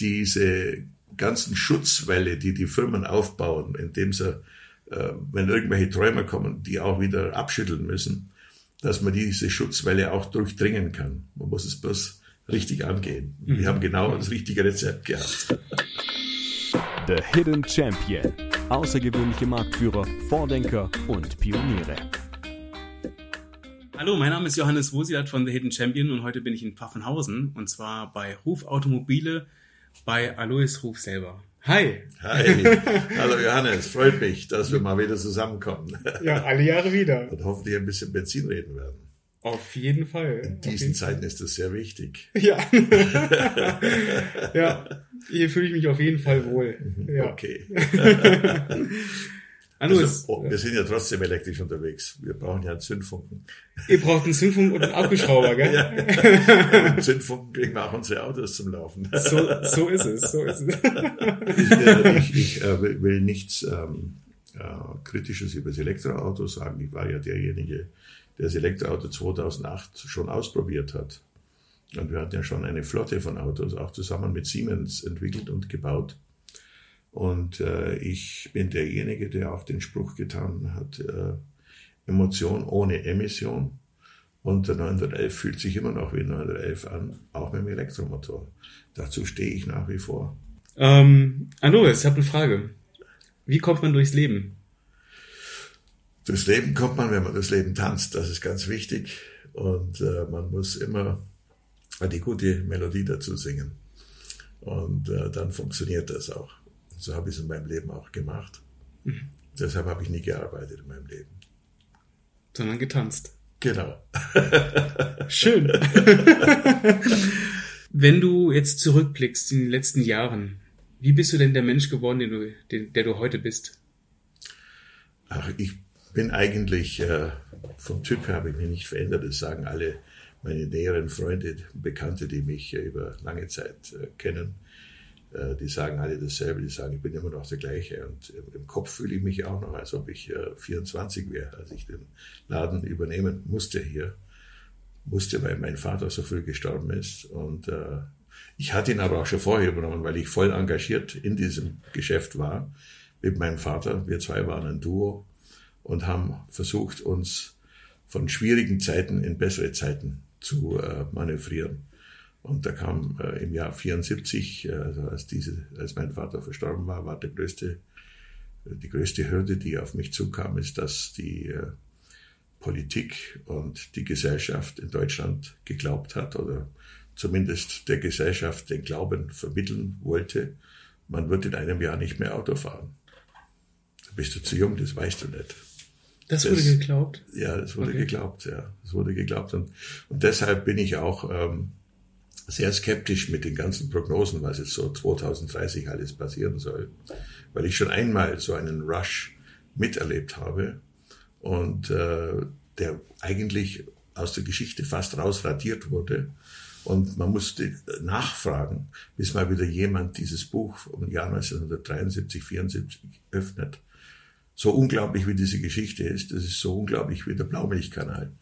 diese ganzen Schutzwälle, die die Firmen aufbauen, indem sie, äh, wenn irgendwelche Träume kommen, die auch wieder abschütteln müssen, dass man diese Schutzwelle auch durchdringen kann. Man muss es bloß richtig angehen. Wir Mhm. haben genau das richtige Rezept gehabt. The Hidden Champion. Außergewöhnliche Marktführer, Vordenker und Pioniere. Hallo, mein Name ist Johannes Wosiat von The Hidden Champion und heute bin ich in Pfaffenhausen und zwar bei Ruf Automobile bei Alois Ruf selber. Hi! Hi, hallo Johannes, freut mich, dass wir mal wieder zusammenkommen Ja, alle Jahre wieder. und hoffentlich ein bisschen Benzin reden werden. Auf jeden Fall. In diesen Zeiten ist das sehr wichtig. Ja. ja, hier fühle ich mich auf jeden Fall wohl. Ja. Okay. Alois, Also, oh, wir sind ja trotzdem elektrisch unterwegs. Wir brauchen ja einen Zündfunken. Ihr braucht einen Zündfunk und einen Akkuschrauber, gell? Mit dem Zündfunken kriegen wir auch unsere Autos zum Laufen. So, so ist es, so ist es. Ich, äh, ich, ich äh, will- will nichts ähm, äh, Kritisches über das Elektroauto sagen. Ich war ja derjenige, der das Elektroauto 2008 schon ausprobiert hat. Und wir hatten ja schon eine Flotte von Autos, auch zusammen mit Siemens entwickelt und gebaut. Und äh, ich bin derjenige, der auch den Spruch getan hat, äh, Emotion ohne Emission. Und der 911 fühlt sich immer noch wie ein 911 an, auch mit dem Elektromotor. Dazu stehe ich nach wie vor. ähm, Alois, ich habe eine Frage. Wie kommt man durchs Leben? Durchs Leben kommt man, wenn man das Leben tanzt. Das ist ganz wichtig. Und äh, man muss immer die gute Melodie dazu singen. Und äh, dann funktioniert das auch. So habe ich es in meinem Leben auch gemacht. Deshalb habe ich nie gearbeitet in meinem Leben. Sondern getanzt. Genau. Schön. Wenn du jetzt zurückblickst in den letzten Jahren, wie bist du denn der Mensch geworden, den du, den, der du heute bist? Ach, ich bin eigentlich, äh, vom Typ her habe ich mich nicht verändert. Das sagen alle meine näheren Freunde, Bekannte, die mich äh, über lange Zeit äh, kennen. Äh, die sagen alle dasselbe. Die sagen, ich bin immer noch der gleiche. Und im, Kopf fühle ich mich auch noch, als ob ich äh, 24 wäre, als ich den Laden übernehmen musste hier. Musste, weil mein Vater so früh gestorben ist. Und äh, ich hatte ihn aber auch schon vorher übernommen, weil ich voll engagiert in diesem Geschäft war mit meinem Vater. Wir zwei waren ein Duo und haben versucht, uns von schwierigen Zeiten in bessere Zeiten zu äh, manövrieren. Und da kam äh, im Jahr 74, äh, also als, diese, als mein Vater verstorben war, war der größte, die größte Hürde, die auf mich zukam, ist, dass die äh, Politik und die Gesellschaft in Deutschland geglaubt hat oder zumindest der Gesellschaft den Glauben vermitteln wollte, man wird in einem Jahr nicht mehr Auto fahren. Da bist du zu jung, das weißt du nicht. Das Das- wurde geglaubt. Ja, das wurde Okay. geglaubt, ja. Das wurde geglaubt. Und, und deshalb bin ich auch ähm, sehr skeptisch mit den ganzen Prognosen, was jetzt so 2030 alles passieren soll. Weil ich schon einmal so einen Rush miterlebt habe und äh, der eigentlich aus der Geschichte fast rausradiert wurde. Und man musste nachfragen, bis mal wieder jemand dieses Buch vom Jahr 1973, 74 öffnet so unglaublich wie diese Geschichte ist, das ist so unglaublich wie der Blaumilchkanal.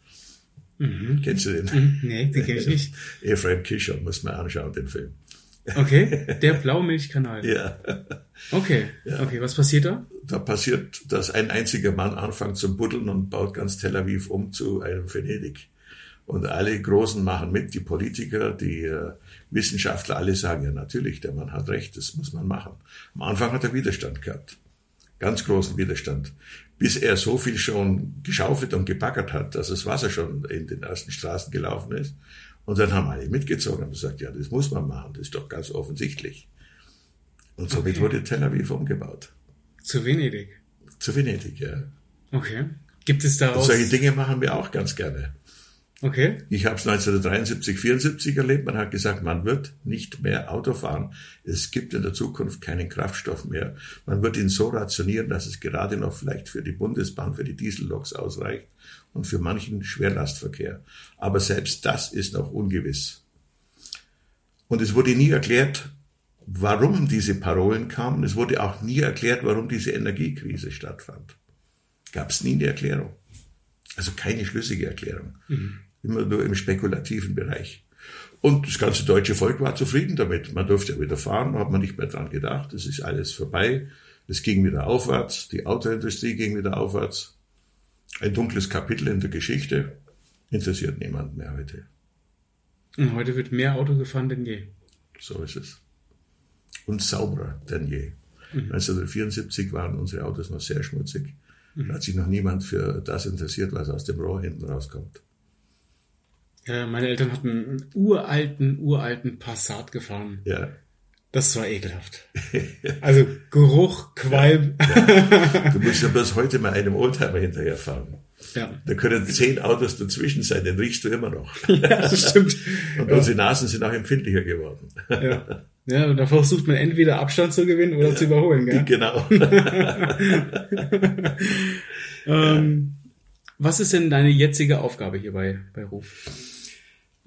Kennst du den? Mhm, Nee, den kenne ich nicht. Ephraim Kischer, muss man anschauen, den Film. Okay, der Blaumilchkanal. Ja. Okay, okay, was passiert da? Da passiert, dass ein einziger Mann anfängt zu buddeln und baut ganz Tel Aviv um zu einem Venedig. Und alle Großen machen mit, die Politiker, die äh, Wissenschaftler, alle sagen, ja natürlich, der Mann hat recht, das muss man machen. Am Anfang hat er Widerstand gehabt. Ganz großen Widerstand. Bis er so viel schon geschaufelt und gebaggert hat, dass das Wasser schon in den ersten Straßen gelaufen ist. Und dann haben alle mitgezogen und gesagt, ja, das muss man machen, das ist doch ganz offensichtlich. Und somit Okay. wurde Tel Aviv umgebaut. Zu Venedig. Zu Venedig, ja. Okay. Gibt es Und daraus... solche Dinge machen wir auch ganz gerne. Okay. Ich habe es 1973, 74 erlebt. Man hat gesagt, man wird nicht mehr Auto fahren. Es gibt in der Zukunft keinen Kraftstoff mehr. Man wird ihn so rationieren, dass es gerade noch vielleicht für die Bundesbahn, für die Dieselloks ausreicht und für manchen Schwerlastverkehr. Aber selbst das ist noch ungewiss. Und es wurde nie erklärt, warum diese Parolen kamen. Es wurde auch nie erklärt, warum diese Energiekrise stattfand. Gab es nie eine Erklärung. Also keine schlüssige Erklärung. Immer nur im spekulativen Bereich. Und das ganze deutsche Volk war zufrieden damit. Man durfte ja wieder fahren, hat man nicht mehr dran gedacht. Es ist alles vorbei. Es ging wieder aufwärts. Die Autoindustrie ging wieder aufwärts. Ein dunkles Kapitel in der Geschichte. Interessiert niemand mehr heute. Und heute wird mehr Auto gefahren denn je. So ist es. Und sauberer denn je. 1974 waren unsere Autos noch sehr schmutzig. Da hat sich noch niemand für das interessiert, was aus dem Rohr hinten rauskommt. Ja, meine Eltern hatten einen uralten, uralten Passat gefahren. Ja. Das war ekelhaft. Also Geruch, Qualm. Du musst ja bloß heute mal einem Oldtimer hinterherfahren. Ja, Da können zehn Autos dazwischen sein, den riechst du immer noch. ja das stimmt. Und unsere Nasen sind auch empfindlicher geworden. Ja. ja, und da versucht man entweder Abstand zu gewinnen oder zu überholen. Gell? Genau. Ähm, was ist denn deine jetzige Aufgabe hier bei, bei Ruf?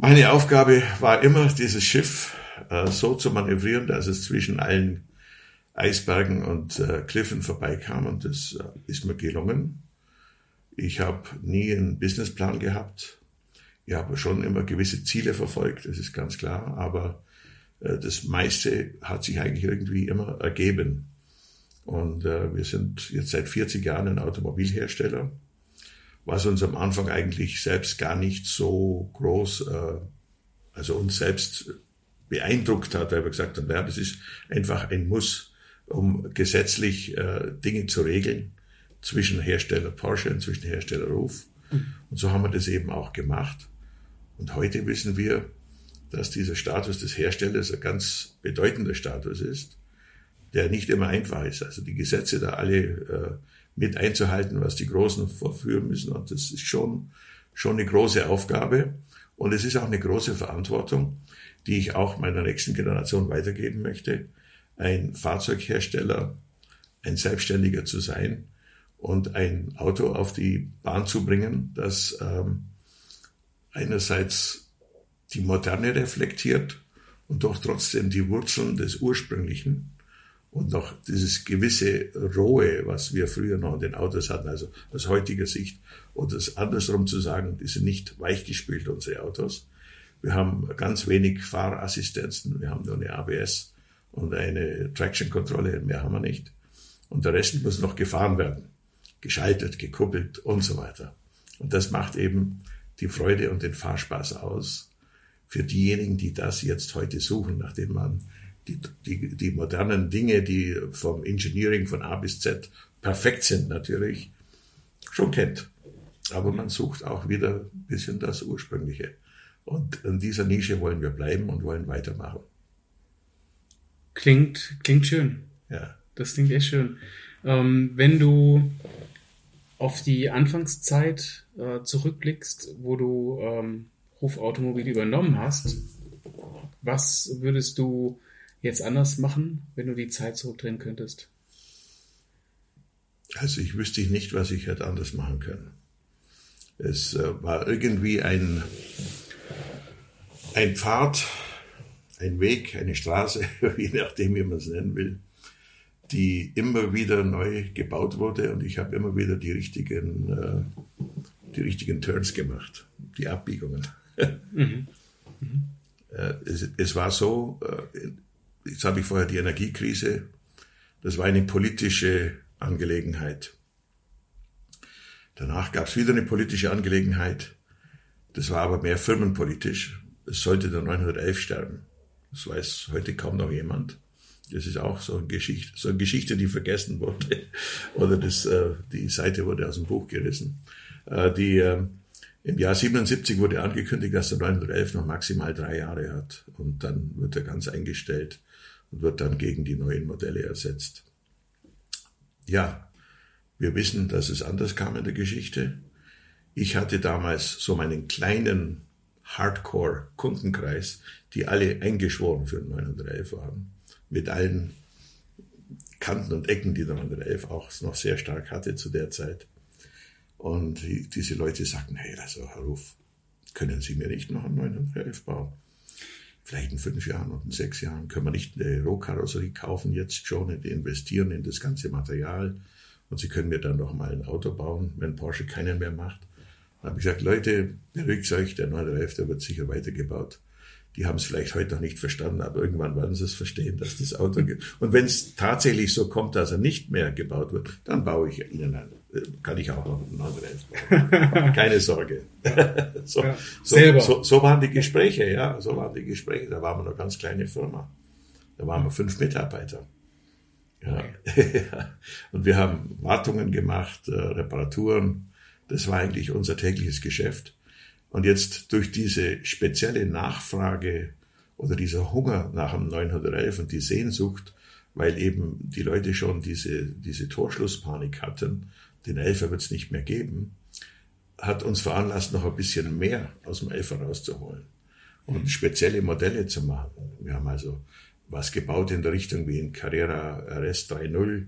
Meine Aufgabe war immer, dieses Schiff äh, so zu manövrieren, dass es zwischen allen Eisbergen und äh, Kliffen vorbeikam. Und das äh, ist mir gelungen. Ich habe nie einen Businessplan gehabt. Ich habe schon immer gewisse Ziele verfolgt, das ist ganz klar. Aber äh, das meiste hat sich eigentlich irgendwie immer ergeben. Und äh, wir sind jetzt seit 40 Jahren ein Automobilhersteller, was uns am Anfang eigentlich selbst gar nicht so groß, äh, also uns selbst beeindruckt hat, weil wir gesagt haben, naja, das ist einfach ein Muss, um gesetzlich äh, Dinge zu regeln zwischen Hersteller Porsche und zwischen Hersteller Ruf. Und so haben wir das eben auch gemacht. Und heute wissen wir, dass dieser Status des Herstellers ein ganz bedeutender Status ist, der nicht immer einfach ist. Also die Gesetze da alle äh, mit einzuhalten, was die Großen vorführen müssen. Und das ist schon, schon eine große Aufgabe. Und es ist auch eine große Verantwortung, die ich auch meiner nächsten Generation weitergeben möchte, ein Fahrzeughersteller, ein Selbstständiger zu sein und ein Auto auf die Bahn zu bringen, das ähm, einerseits die Moderne reflektiert und doch trotzdem die Wurzeln des Ursprünglichen und noch dieses gewisse Rohe, was wir früher noch in den Autos hatten, also aus heutiger Sicht, und das andersrum zu sagen, die sind nicht weichgespült, unsere Autos. Wir haben ganz wenig Fahrassistenzen, wir haben nur eine ABS und eine Traction-Kontrolle, mehr haben wir nicht. Und der Rest muss noch gefahren werden, geschaltet, gekuppelt und so weiter. Und das macht eben die Freude und den Fahrspaß aus für diejenigen, die das jetzt heute suchen, nachdem man die, die, die modernen Dinge, die vom Engineering von A bis Z perfekt sind natürlich, schon kennt. Aber man sucht auch wieder ein bisschen das Ursprüngliche. Und in dieser Nische wollen wir bleiben und wollen weitermachen. Klingt, klingt schön. Ja. Das klingt echt schön. Ähm, wenn du auf die Anfangszeit äh, zurückblickst, wo du ähm, Ruf Automobil übernommen hast, was würdest du jetzt anders machen, wenn du die Zeit zurückdrehen könntest? Also ich wüsste nicht, was ich hätte anders machen können. Es äh, war irgendwie ein, ein Pfad, ein Weg, eine Straße, je nachdem, wie man es nennen will, die immer wieder neu gebaut wurde und ich habe immer wieder die richtigen, äh, die richtigen Turns gemacht, die Abbiegungen. Mhm. Äh, es, es, war so, jetzt habe ich vorher die Energiekrise, das war eine politische Angelegenheit. Danach gab es wieder eine politische Angelegenheit, das war aber mehr firmenpolitisch. Es sollte der 911 sterben. Das weiß heute kaum noch jemand. Das ist auch so eine Geschichte, so eine Geschichte, die vergessen wurde. Oder das, äh, die Seite wurde aus dem Buch gerissen. Äh, die, äh, Im Jahr 77 wurde angekündigt, dass der 911 noch maximal drei Jahre hat. Und dann wird er ganz eingestellt und wird dann gegen die neuen Modelle ersetzt. Ja, wir wissen, dass es anders kam in der Geschichte. Ich hatte damals so meinen kleinen Hardcore-Kundenkreis, die alle eingeschworen für den 911 waren mit allen Kanten und Ecken, die der 911 auch noch sehr stark hatte zu der Zeit. Und die, diese Leute sagten, hey, also Herr Ruf, können Sie mir nicht noch einen 911 bauen? Vielleicht in fünf Jahren und in sechs Jahren können wir nicht eine Rohkarosserie kaufen, jetzt schon und investieren in das ganze Material. Und Sie können mir dann noch mal ein Auto bauen, wenn Porsche keinen mehr macht. Dann habe ich gesagt, Leute, beruhigt euch, der 911, der wird sicher weitergebaut. Die haben es vielleicht heute noch nicht verstanden, aber irgendwann werden sie es verstehen, dass das Auto gibt. Und wenn es tatsächlich so kommt, dass er nicht mehr gebaut wird, dann baue ich ihnen ein. Äh, kann ich auch noch einen anderen bauen. Keine Sorge. so, Ja. so, so, so waren die Gespräche, ja, so waren die Gespräche. Da waren wir eine ganz kleine Firma. Da waren wir fünf Mitarbeiter. Ja. Und wir haben Wartungen gemacht, äh, Reparaturen. Das war eigentlich unser tägliches Geschäft. Und jetzt durch diese spezielle Nachfrage oder dieser Hunger nach dem 911 und die Sehnsucht, weil eben die Leute schon diese, diese Torschlusspanik hatten, den Elfer wird es nicht mehr geben, hat uns veranlasst, noch ein bisschen mehr aus dem Elfer rauszuholen und spezielle Modelle zu machen. Wir haben also was gebaut in der Richtung wie in Carrera RS 3.0.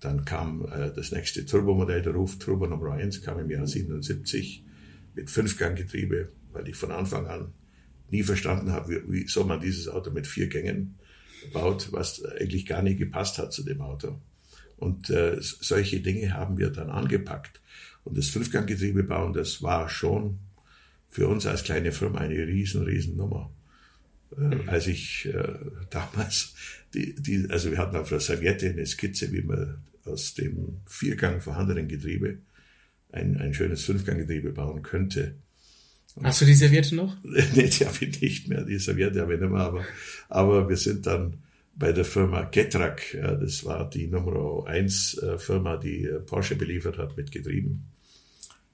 Dann kam äh, das nächste Turbomodell, der Ruf Turbo Nummer 1, kam im Jahr 77 mit Fünfganggetriebe, weil ich von Anfang an nie verstanden habe, wie, wie soll man dieses Auto mit vier Gängen baut, was eigentlich gar nicht gepasst hat zu dem Auto. Und äh, solche Dinge haben wir dann angepackt. Und das Fünfganggetriebe bauen, das war schon für uns als kleine Firma eine riesen, riesen Nummer. Äh, als ich äh, damals, die, die, also wir hatten auf der Serviette eine Skizze, wie man aus dem Viergang vorhandenen Getriebe ein, ein schönes Fünfganggetriebe bauen könnte. Hast du die Serviette noch? nee, die habe ich nicht mehr, die Serviette habe ich nicht mehr, aber, aber wir sind dann bei der Firma Getrak, das war die Nummer 1 äh, Firma, die äh, Porsche beliefert hat mit Getrieben.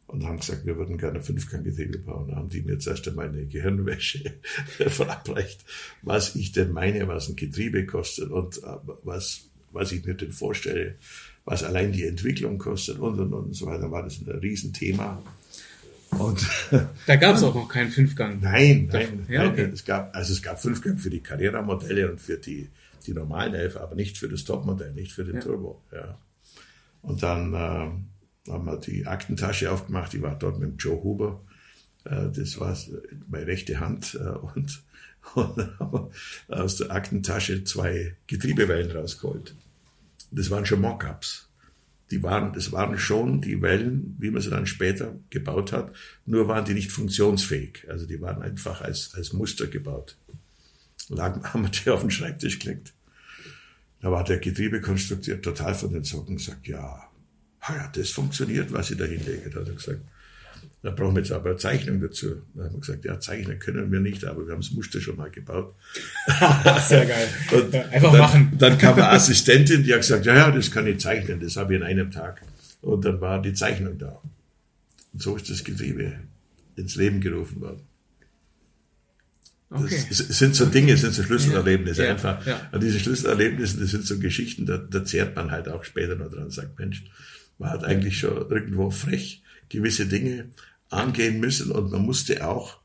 Und haben gesagt, wir würden gerne Fünfganggetriebe bauen. Da haben die mir zuerst einmal eine Gehirnwäsche verabreicht, was ich denn meine, was ein Getriebe kostet und äh, was, was ich mir denn vorstelle, was allein die Entwicklung kostet und und und so weiter, war das ein Riesenthema. Und Da gab es auch noch keinen Fünfgang. Nein, nein, Ja, nein. okay. Es gab, also es gab Fünfgang für die Carrera-Modelle und für die, die normalen Elfer, aber nicht für das Topmodell, nicht für den Ja. Turbo. Ja. Und dann ähm, haben wir die Aktentasche aufgemacht, die war dort mit Joe Huber. Äh, das war meine rechte Hand. Äh, und, und aus der Aktentasche zwei Getriebewellen rausgeholt. Das waren schon Mockups. Die waren, das waren schon die Wellen, wie man sie dann später gebaut hat, nur waren die nicht funktionsfähig. Also die waren einfach als, als Muster gebaut. Lagen, haben wir die auf den Schreibtisch gelegt. Da war der Getriebekonstrukteur total von den Socken und sagt, ja, das funktioniert, was Sie da hinlegen. Da hat er gesagt, da brauchen wir jetzt aber eine Zeichnung dazu. Da haben wir gesagt, ja, zeichnen können wir nicht, aber wir haben das Muster schon mal gebaut. Sehr geil. Und Ja, einfach dann, machen. Dann kam eine Assistentin, die hat gesagt, ja, ja, das kann ich zeichnen, das habe ich in einem Tag. Und dann war die Zeichnung da. Und so ist das Getriebe ins Leben gerufen worden. Das Okay. es sind so Dinge, sind so Schlüsselerlebnisse Ja, einfach. ja. Und diese Schlüsselerlebnisse, das sind so Geschichten, da, da zehrt man halt auch später noch dran und sagt, Mensch, man hat eigentlich schon irgendwo frech gewisse Dinge angehen müssen und man musste auch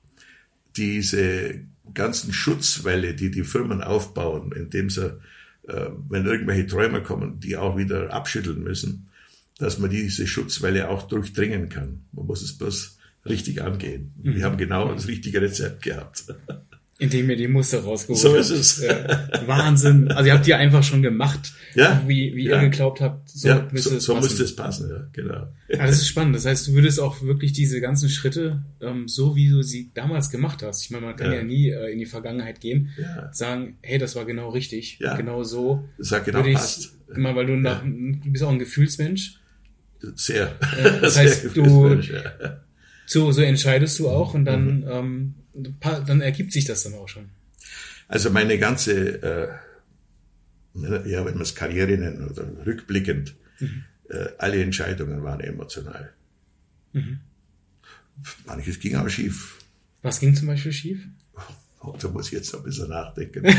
diese ganzen Schutzwälle, die die Firmen aufbauen, indem sie, äh, wenn irgendwelche Träume kommen, die auch wieder abschütteln müssen, dass man diese Schutzwelle auch durchdringen kann. Man muss es bloß richtig angehen. Mhm. Wir haben genau das richtige Rezept gehabt. Indem ihr die Muster rausgeholt So habt. ist es. Ja. Wahnsinn. Also ihr habt die einfach schon gemacht, Ja. wie, wie Ja. ihr geglaubt habt, so ja, müsste so, es so passen. müsste es passen, ja, genau. Ja, das ist spannend. Das heißt, du würdest auch wirklich diese ganzen Schritte, ähm, so wie du sie damals gemacht hast, ich meine, man kann ja, Ja. nie äh, in die Vergangenheit gehen, Ja. sagen, hey, das war genau richtig, Ja. genau so. Das hat genau passt. immer weil du nach, du bist auch ein Gefühlsmensch. Sehr. das Sehr heißt, du- ja. So, so entscheidest du auch und dann, Mhm. ähm, dann ergibt sich das dann auch schon. Also meine ganze, äh, ja, wenn man es Karriere nennt oder rückblickend, Mhm. äh, alle Entscheidungen waren emotional. Mhm. Manches ging auch schief. Was ging zum Beispiel schief? Oh, da muss ich jetzt noch ein bisschen nachdenken.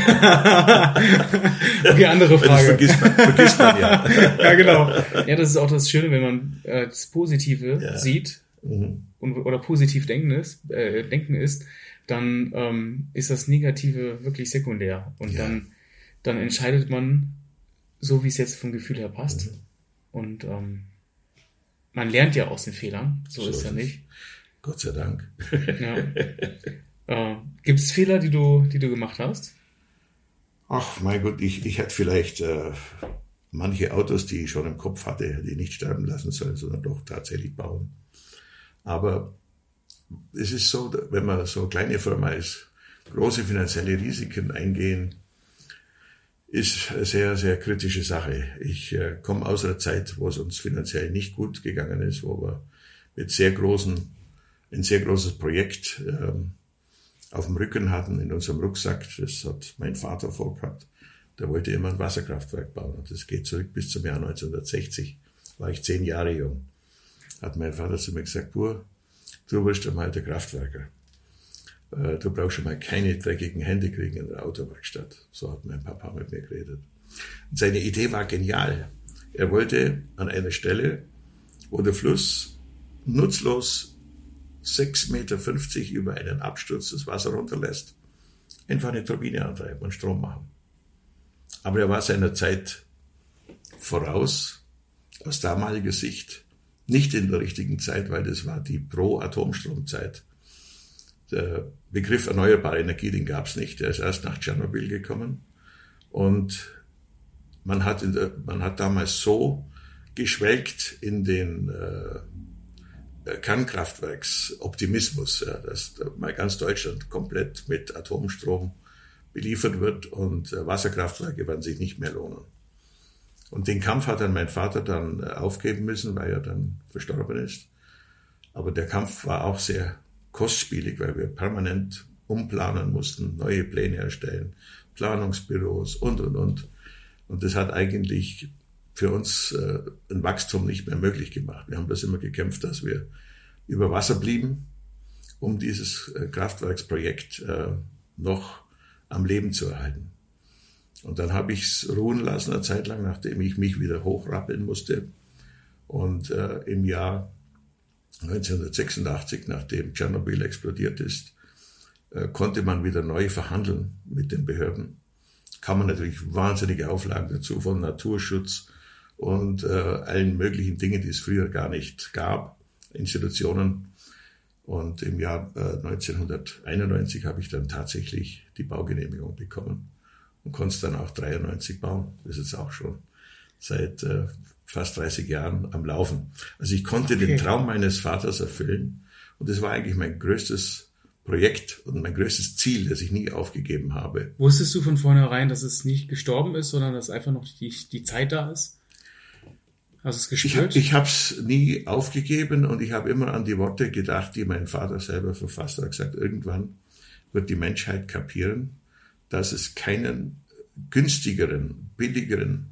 Okay, andere Frage. vergisst man, vergisst man ja. ja, genau. Ja, das ist auch das Schöne, wenn man äh, das Positive Ja. sieht Mhm. und, oder positiv denken ist, äh, denken ist, dann ähm, ist das Negative wirklich sekundär. Und Ja. dann, dann entscheidet man so, wie es jetzt vom Gefühl her passt. Mhm. Und ähm, man lernt ja aus den Fehlern. So, So ist ja nicht. Gott sei Dank. Ja. äh, Gibt es Fehler, die du, die du gemacht hast? Ach, mein Gott, ich, ich hätte vielleicht äh, manche Autos, die ich schon im Kopf hatte, die nicht sterben lassen sollen, sondern doch tatsächlich bauen. Aber es ist so, wenn man so eine kleine Firma ist, große finanzielle Risiken eingehen, ist eine sehr, sehr kritische Sache. Ich äh, komme aus einer Zeit, wo es uns finanziell nicht gut gegangen ist, wo wir mit sehr großen, ein sehr großes Projekt ähm, auf dem Rücken hatten, in unserem Rucksack. Das hat mein Vater vorgehabt. Der wollte immer ein Wasserkraftwerk bauen. Und das geht zurück bis zum Jahr 1960. War ich zehn Jahre jung. Hat mein Vater zu mir gesagt, Bur, du wirst einmal der Kraftwerker. Äh, du brauchst schon mal keine dreckigen Hände kriegen in der Autowerkstatt. So hat mein Papa mit mir geredet. Und seine Idee war genial. Er wollte an einer Stelle, wo der Fluss nutzlos 6,50 Meter über einen Absturz das Wasser runterlässt, einfach eine Turbine antreiben und Strom machen. Aber er war seiner Zeit voraus, aus damaliger Sicht, nicht in der richtigen Zeit, weil das war die Pro-Atomstromzeit. Der Begriff erneuerbare Energie, den gab es nicht. Der ist erst nach Tschernobyl gekommen. Und man hat, der, man hat damals so geschwelgt in den äh, Kernkraftwerksoptimismus, ja, dass mal ganz Deutschland komplett mit Atomstrom beliefert wird und äh, Wasserkraftwerke werden sich nicht mehr lohnen. Und den Kampf hat dann mein Vater dann äh, aufgeben müssen, weil er dann verstorben ist. Aber der Kampf war auch sehr kostspielig, weil wir permanent umplanen mussten, neue Pläne erstellen, Planungsbüros und, und, und. Und das hat eigentlich für uns äh, ein Wachstum nicht mehr möglich gemacht. Wir haben das immer gekämpft, dass wir über Wasser blieben, um dieses äh, Kraftwerksprojekt äh, noch am Leben zu erhalten. Und dann habe ich es ruhen lassen, eine Zeit lang, nachdem ich mich wieder hochrappeln musste. Und äh, im Jahr 1986, nachdem Tschernobyl explodiert ist, äh, konnte man wieder neu verhandeln mit den Behörden. Kann man natürlich wahnsinnige Auflagen dazu von Naturschutz und äh, allen möglichen Dingen, die es früher gar nicht gab, Institutionen. Und im Jahr äh, 1991 habe ich dann tatsächlich die Baugenehmigung bekommen und konnte es dann auch 93 bauen. Das ist jetzt auch schon seit äh, fast 30 Jahren am Laufen. Also ich konnte okay. den Traum meines Vaters erfüllen und das war eigentlich mein größtes Projekt und mein größtes Ziel, das ich nie aufgegeben habe. Wusstest du von vornherein, dass es nicht gestorben ist, sondern dass einfach noch die, die Zeit da ist? Hast du es gespürt? Ich habe es nie aufgegeben und ich habe immer an die Worte gedacht, die mein Vater selber verfasst hat. Er hat gesagt, irgendwann wird die Menschheit kapieren, dass es keinen günstigeren, billigeren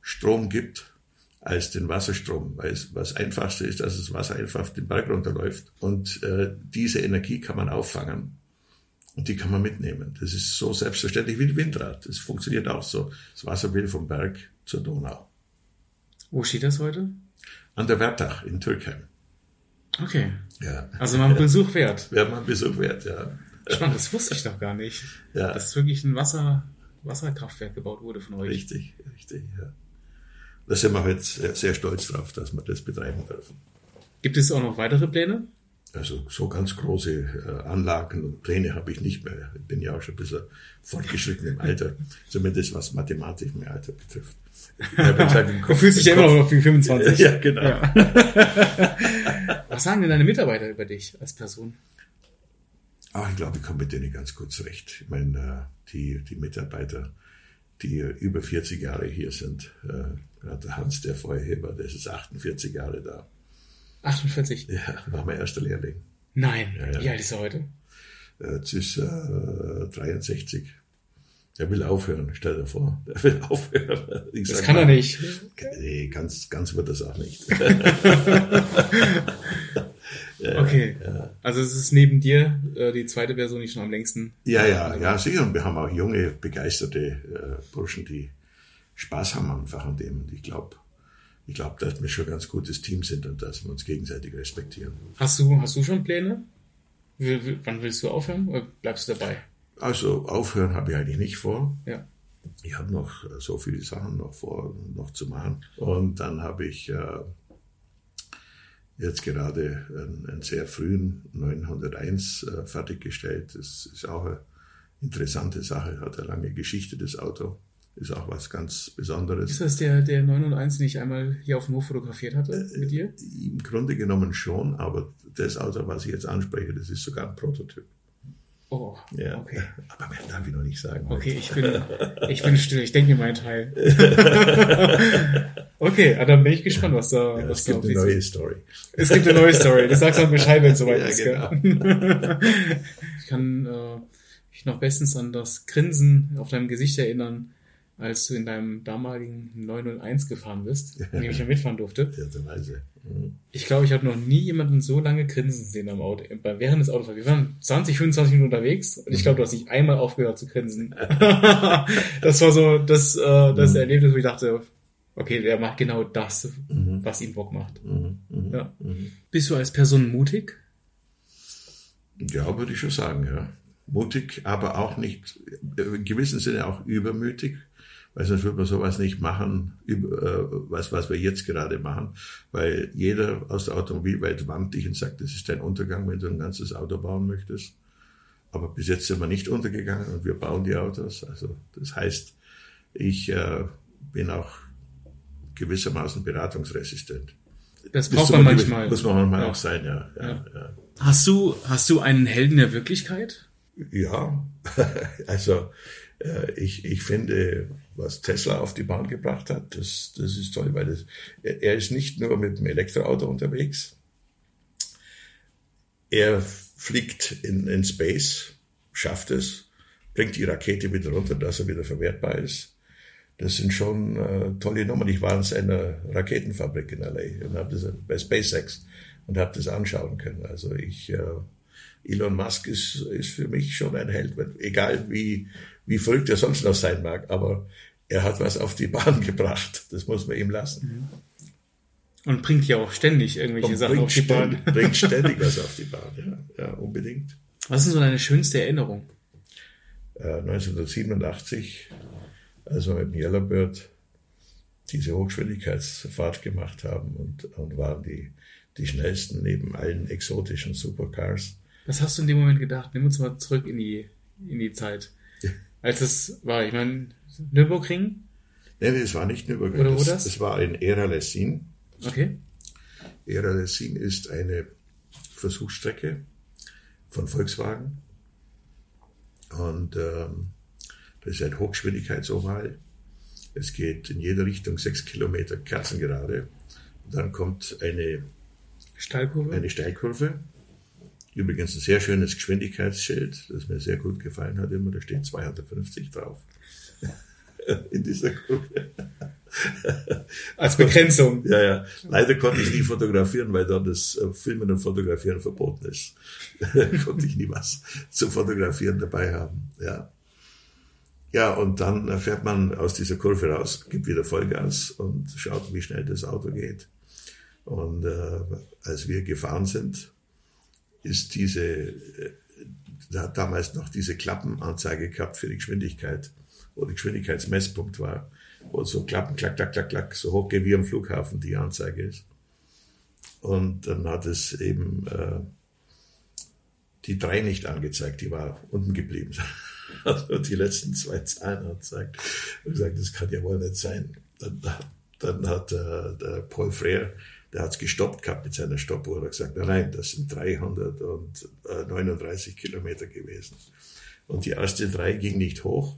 Strom gibt als den Wasserstrom, weil es was einfachste ist, dass das Wasser einfach den Berg runterläuft. Und äh, diese Energie kann man auffangen und die kann man mitnehmen. Das ist so selbstverständlich wie ein Windrad. Das funktioniert auch so. Das Wasser will vom Berg zur Donau. Wo steht das heute? An der Wertach in Türkheim. Okay. Ja. Also mal einen Besuch wert. Wäre mal einen Besuch wert, ja. Spannend, das wusste ich noch gar nicht. Ja. Dass wirklich ein Wasser, Wasserkraftwerk gebaut wurde von euch. Richtig, richtig, ja. Da sind wir jetzt halt sehr stolz drauf, dass wir das betreiben dürfen. Gibt es auch noch weitere Pläne? Also so ganz große äh, Anlagen und Pläne habe ich nicht mehr. Ich bin ja auch schon ein bisschen fortgeschritten im Alter, zumindest was Mathematik im Alter betrifft. du fühlst dich ja immer noch auf wie 25. Ja, genau. Ja. was sagen denn deine Mitarbeiter über dich als Person? Ach, ich glaube, ich komme mit denen ganz gut zurecht. Ich meine, äh, die, die Mitarbeiter, die über 40 Jahre hier sind, äh, Gerade der Hans, der Feuerheber, der ist 48 Jahre da. 48? Ja, war mein erster Lehrling. Nein, ja, ja. wie alt ist er heute? Jetzt ist äh, 63. Er will aufhören, stell dir vor. Er will aufhören. Ich das kann mal, er nicht. Nee, ganz, ganz wird das auch nicht. okay. Ja. Also es ist neben dir äh, die zweite Person, die schon am längsten. Ja, ja, ja, sicher. Und wir haben auch junge, begeisterte äh, Burschen, die Spaß haben einfach an dem. Und ich glaube, ich glaube, dass wir schon ein ganz gutes Team sind und dass wir uns gegenseitig respektieren. Hast du, hast du schon Pläne? W wann willst du aufhören oder bleibst du dabei? Also aufhören habe ich eigentlich nicht vor. Ja. Ich habe noch so viele Sachen noch vor, noch zu machen. Und dann habe ich äh, jetzt gerade einen, einen, sehr frühen 901 äh, fertiggestellt. Das ist auch eine interessante Sache, hat eine lange Geschichte, das Auto ist auch was ganz Besonderes. Ist das der, der 9 und 1, den ich einmal hier auf Nur fotografiert hatte mit dir? Im Grunde genommen schon, aber das Auto, was ich jetzt anspreche, das ist sogar ein Prototyp. Oh, Ja. okay. Aber mehr darf ich noch nicht sagen. Okay, ich bin, ich bin still. Ich denke mir meinen Teil. okay, ah, dann bin ich gespannt, was da, Ja, was es da gibt eine neue. Story. Es gibt eine neue Story. Du sagst auch Bescheid, wenn es soweit Ja, ist. genau. Ich kann äh, mich noch bestens an das Grinsen auf deinem Gesicht erinnern, als du in deinem damaligen 901 gefahren bist, in dem ich ja mitfahren durfte. Irrterweise. Mhm. Ich glaube, ich habe noch nie jemanden so lange grinsen sehen am Auto, äh, während des Autofahrens. Wir waren 20, 25 Minuten unterwegs und ich glaube, du hast nicht einmal aufgehört zu grinsen. das war so das, äh, das Erlebnis, wo ich dachte, okay, der macht genau das, was ihm Bock macht. Mhm. Mhm. Ja. Mhm. Bist du als Person mutig? Ja, würde ich schon sagen, ja. Mutig, aber auch nicht, äh, in gewissem Sinne auch übermütig, weil sonst würde man sowas nicht machen, äh, was, was wir jetzt gerade machen, weil jeder aus der Automobilwelt warnt dich und sagt, das ist dein Untergang, wenn du ein ganzes Auto bauen möchtest. Aber bis jetzt sind wir nicht untergegangen und wir bauen die Autos. Also das heißt, ich äh, bin auch gewissermaßen beratungsresistent. Das braucht man manchmal. Muss man manchmal Ja. auch sein, ja. ja, Ja. ja. Hast du, hast du einen Helden der Wirklichkeit? Ja, also ich, ich finde, was Tesla auf die Bahn gebracht hat, das, das ist toll, weil das, er ist nicht nur mit dem Elektroauto unterwegs, er fliegt in, in Space, schafft es, bringt die Rakete wieder runter, dass er wieder verwertbar ist. Das sind schon äh, tolle Nummern. Ich war in seiner Raketenfabrik in LA und habe das bei SpaceX und habe das anschauen können. Also ich, äh, Elon Musk ist, ist für mich schon ein Held, egal wie, wie verrückt er sonst noch sein mag, aber er hat was auf die Bahn gebracht. Das muss man ihm lassen. Und bringt ja auch ständig irgendwelche Und Sachen auf die Bahn. bringt ständig was auf die Bahn, ja, ja unbedingt. Was ist denn so deine schönste Erinnerung? Äh, 1987, als wir mit dem Yellowbird diese Hochgeschwindigkeitsfahrt gemacht haben und, und waren die, die schnellsten neben allen exotischen Supercars. Was hast du in dem Moment gedacht? Nimm uns mal zurück in die, in die Zeit. Als es war, ich meine, Nürburgring? Nee, es war nicht in Übergang. Oder wo das, das war in Era Lessin. Okay. Era Lessin ist eine Versuchsstrecke von Volkswagen. Und ähm, das ist ein Hochgeschwindigkeitsoval. Es geht in jede Richtung sechs Kilometer kerzengerade. Und dann kommt eine, Steilkurve? eine Steilkurve. Übrigens ein sehr schönes Geschwindigkeitsschild, das mir sehr gut gefallen hat immer. Da steht 250 drauf. In dieser Kurve. Als Begrenzung. Ja, ja. Leider konnte ich nie fotografieren, weil dann das äh, Filmen und Fotografieren verboten ist. konnte ich nie was zu fotografieren dabei haben. Ja. Ja, und dann äh, fährt man aus dieser Kurve raus, gibt wieder Vollgas und schaut, wie schnell das Auto geht. Und äh, als wir gefahren sind, ist diese, äh, da hat damals noch diese Klappenanzeige gehabt für die Geschwindigkeit, wo der Geschwindigkeitsmesspunkt war, wo so Klappen, klack, klack, klack, klack, so hoch wie am Flughafen die Anzeige ist. Und dann hat es eben äh, die drei nicht angezeigt, die war unten geblieben. Also die letzten zwei Zahlen anzeigt. Und gesagt, das kann ja wohl nicht sein. Dann, dann hat äh, der Paul Frere, der hat es gestoppt gehabt mit seiner Stoppuhr, und hat gesagt, nein, nein, das sind 339 Kilometer gewesen. Und die erste drei ging nicht hoch,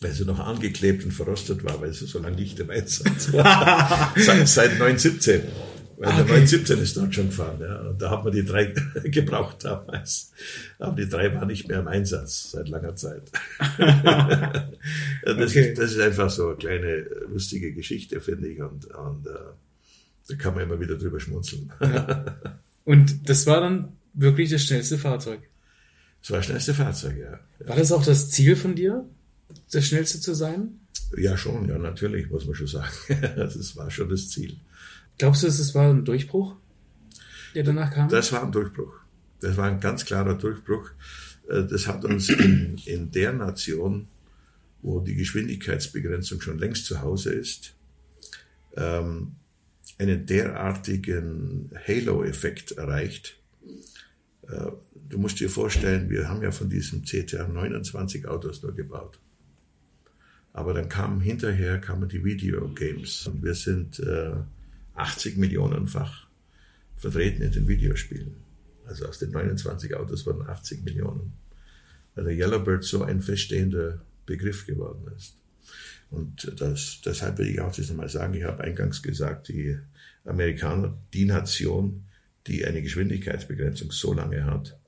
weil sie noch angeklebt und verrostet war, weil sie so lange nicht im Einsatz war. seit, seit 1917. Weil der 1917 ist dort schon gefahren. Ja. Und da hat man die drei gebraucht damals. Aber die drei waren nicht mehr im Einsatz seit langer Zeit. das, Okay. ist, das ist einfach so eine kleine lustige Geschichte, finde ich. Und, und äh, da kann man immer wieder drüber schmunzeln. Und das war dann wirklich das schnellste Fahrzeug. Das war das schnellste Fahrzeug, ja. War das auch das Ziel von dir, das schnellste zu sein? Ja, schon, ja, natürlich, muss man schon sagen. Das war schon das Ziel. Glaubst du, es war ein Durchbruch, der danach kam? Das war ein Durchbruch. Das war ein ganz klarer Durchbruch. Äh, Das hat uns in, in der Nation, wo die Geschwindigkeitsbegrenzung schon längst zu Hause ist, ähm, einen derartigen Halo-Effekt erreicht. Äh, Du musst dir vorstellen, wir haben ja von diesem CTR 29 Autos nur gebaut. Aber dann kamen hinterher kamen die Videogames und wir sind äh, 80 Millionenfach vertreten in den Videospielen. Also aus den 29 Autos wurden 80 Millionen weil der Yellowbird so ein feststehender Begriff geworden ist. Und das, deshalb will ich auch das nochmal sagen, ich habe eingangs gesagt, die Amerikaner, die Nation, die eine Geschwindigkeitsbegrenzung so lange hat,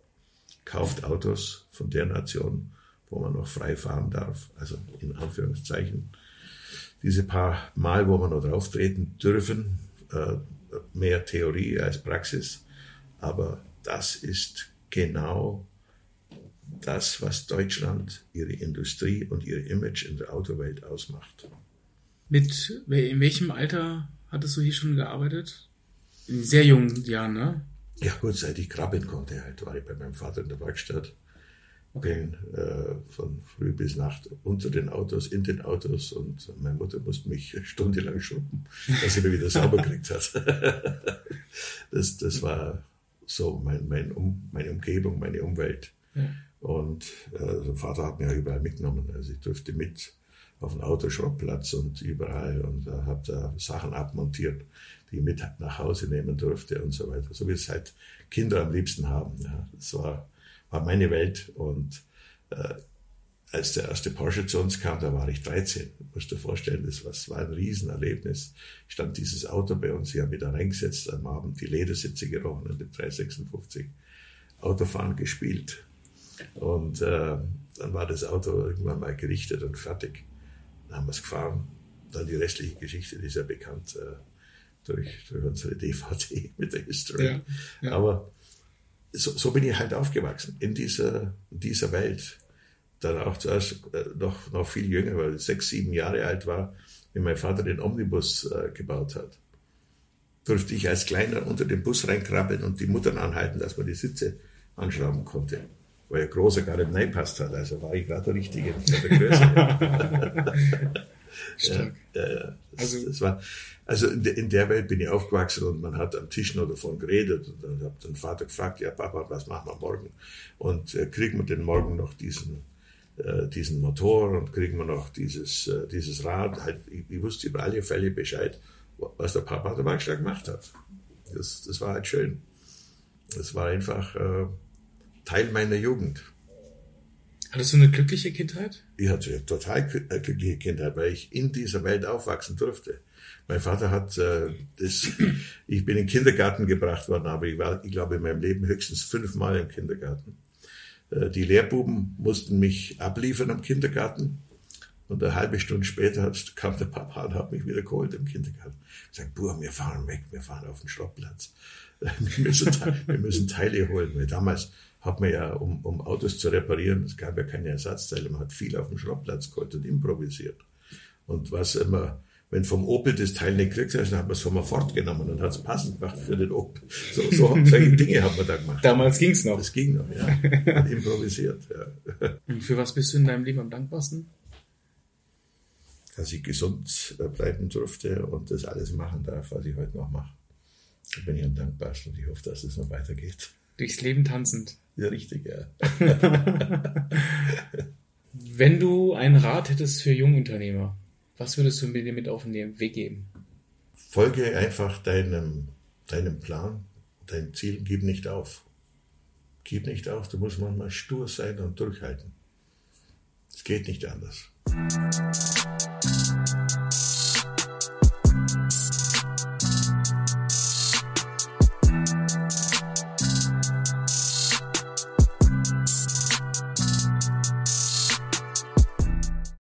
kauft Autos von der Nation, wo man noch frei fahren darf, also in Anführungszeichen. Diese paar Mal, wo man noch drauftreten dürfen, äh, mehr Theorie als Praxis, aber das ist genau das, was Deutschland, ihre Industrie und ihr Image in der Autowelt ausmacht. Mit in welchem Alter hattest du hier schon gearbeitet? In sehr jungen Jahren, ne? Ja gut, seit ich krabbeln konnte, halt war ich bei meinem Vater in der Werkstatt. Bin äh, von früh bis Nacht unter den Autos, in den Autos und meine Mutter musste mich stundenlang schrubben, dass sie mir wieder sauber gekriegt hat. das, das war so mein, mein um, meine Umgebung, meine Umwelt. Ja. Und äh, der Vater hat mich ja überall mitgenommen. Also ich durfte mit auf den Autoschrottplatz und überall und äh, habe da Sachen abmontiert, die ich mit nach Hause nehmen durfte und so weiter. So wie es halt Kinder am liebsten haben. Ja. Das war, war meine Welt und äh, als der erste Porsche zu uns kam, da war ich 13. Du musst dir vorstellen, das war, das war ein Riesenerlebnis. Stand dieses Auto bei uns, ich habe mich da reingesetzt am Abend, die Ledersitze gerochen in dem 356, Autofahren gespielt. Und äh, dann war das Auto irgendwann mal gerichtet und fertig. Dann haben wir es gefahren. Dann die restliche Geschichte, die ist ja bekannt äh, durch, durch unsere DVD mit der History. Ja, ja. Aber so, so bin ich halt aufgewachsen in dieser, in dieser Welt. Dann auch zuerst äh, noch, noch viel jünger, weil ich sechs, sieben Jahre alt war, wie mein Vater den Omnibus äh, gebaut hat. Durfte ich als Kleiner unter den Bus reinkrabbeln und die Muttern anhalten, dass man die Sitze anschrauben konnte weil der Große gar nicht reingepasst hat. Also war ich gerade der Richtige der Größe. Stark. Ja, ja, ja. Das, also, das war, also in, de, in, der Welt bin ich aufgewachsen und man hat am Tisch noch davon geredet und dann hat den Vater gefragt, ja Papa, was machen wir morgen? Und äh, kriegen wir denn morgen noch diesen, äh, diesen Motor und kriegen wir noch dieses, äh, dieses Rad? Halt, ich, ich, wusste über alle Fälle Bescheid, was der Papa der Werkstatt gemacht hat. Das, das war halt schön. Das war einfach, äh, Teil meiner Jugend. Hattest du eine glückliche Kindheit? Ich hatte eine total äh, glückliche Kindheit, weil ich in dieser Welt aufwachsen durfte. Mein Vater hat äh, das, ich bin in den Kindergarten gebracht worden, aber ich war, ich glaube, in meinem Leben höchstens fünfmal im Kindergarten. Äh, die Lehrbuben mussten mich abliefern am Kindergarten. Und eine halbe Stunde später kam der Papa und hat mich wieder geholt im Kindergarten. Ich sagte, Buh, wir fahren weg, wir fahren auf den Schrottplatz. Wir müssen, wir müssen Teile holen. Weil damals hat man ja, um, um Autos zu reparieren, es gab ja keine Ersatzteile, man hat viel auf dem Schrottplatz geholt und improvisiert. Und was immer, wenn vom Opel das Teil nicht gekriegt hast, dann hat man es von mir fortgenommen und hat es passend gemacht für den Opel. So, so solche Dinge hat man da gemacht. Damals ging es noch. Das ging noch, ja. Und improvisiert, ja. Und für was bist du in deinem Leben am dankbarsten? Dass ich gesund äh, bleiben durfte und das alles machen darf, was ich heute noch mache. Da bin ich am dankbarsten und ich hoffe, dass es noch weitergeht. Durchs Leben tanzend. Ja, richtig, ja. Wenn du einen Rat hättest für Jungunternehmer, was würdest du mir mit auf den Weg geben? Folge einfach deinem, deinem Plan, dein Ziel, gib nicht auf. Gib nicht auf, du musst manchmal stur sein und durchhalten. Es geht nicht anders.